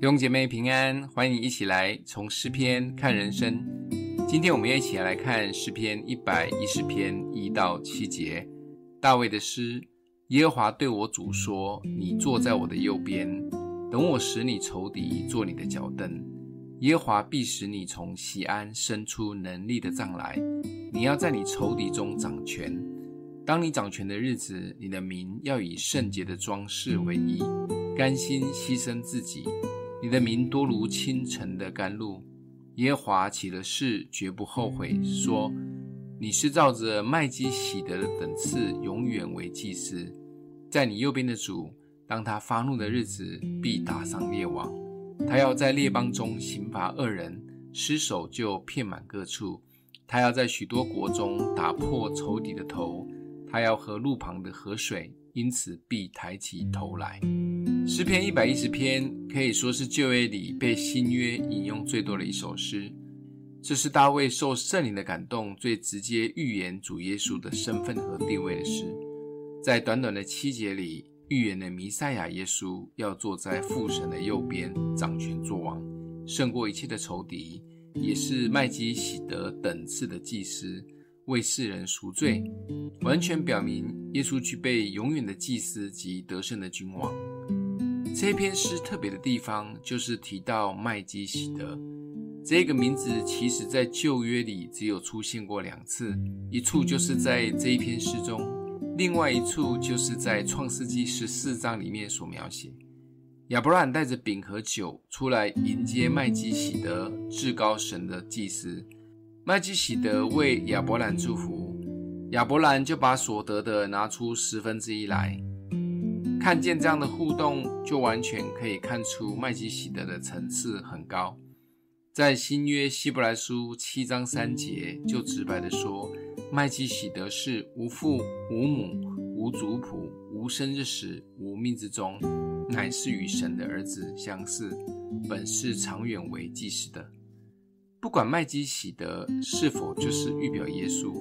弟兄姐妹平安，欢迎一起来从诗篇看人生。今天我们一起来看诗篇一百一十篇一到七节，大卫的诗：耶和华对我主说：“你坐在我的右边，等我使你仇敌做你的脚凳。耶和华必使你从西安生出能力的杖来，你要在你仇敌中掌权。当你掌权的日子，你的民要以圣洁的装饰为衣，甘心牺牲自己。”你的名多如清晨的甘露，耶和华起了誓，绝不后悔，说：“你是照着麦基洗德的等次，永远为祭司。在你右边的主，当他发怒的日子，必打伤列王。他要在列邦中刑罚恶人，尸首就遍满各处。他要在许多国中打破仇敌的头，他要喝路旁的河水，因此必抬起头来。”诗篇一百一十篇可以说是旧约里被新约引用最多的一首诗。这是大卫受圣灵的感动，最直接预言主耶稣的身份和地位的诗。在短短的七节里，预言了弥赛亚耶稣要坐在父神的右边，掌权作王，胜过一切的仇敌，也是麦基洗德等次的祭司，为世人赎罪，完全表明耶稣具备永远的祭司及得胜的君王。这篇诗特别的地方，就是提到麦基洗德这个名字，其实在旧约里只有出现过两次，一处就是在这一篇诗中，另外一处就是在创世纪十四章里面所描写。亚伯兰带着饼和酒出来迎接麦基洗德至高神的祭司，麦基洗德为亚伯兰祝福，亚伯兰就把所得的拿出十分之一来。看见这样的互动，就完全可以看出麦基洗德的层次很高。在新约希伯来书七章三节，就直白地说，麦基洗德是无父无母无族谱无生之时无命之终，乃是与神的儿子相似，本是长远为祭司的。不管麦基洗德是否就是预表耶稣，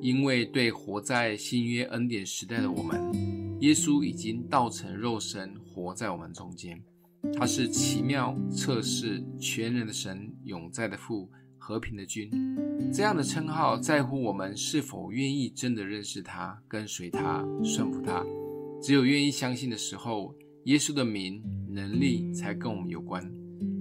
因为对活在新约恩典时代的我们。耶稣已经道成肉身，活在我们中间。他是奇妙、测试、全能的神，永在的父，和平的君。这样的称号在乎我们是否愿意真的认识他、跟随他、顺服他。只有愿意相信的时候，耶稣的名、能力才跟我们有关。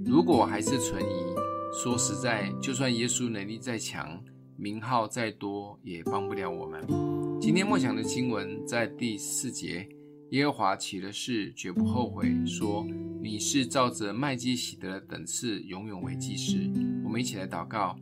如果还是存疑，说实在，就算耶稣能力再强，名号再多，也帮不了我们。今天默想的经文在第四节，耶和华起了誓，绝不后悔，说：“你是照着麦基洗德的等次，永远为祭司。”我们一起来祷告：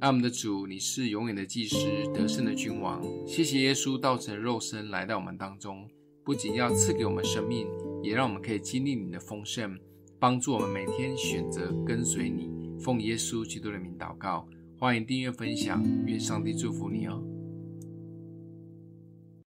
爱我们的主，你是永远的祭司，得胜的君王。谢谢耶稣道成肉身来到我们当中，不仅要赐给我们生命，也让我们可以经历你的丰盛，帮助我们每天选择跟随你。奉耶稣基督的名祷告，欢迎订阅分享，愿上帝祝福你哦。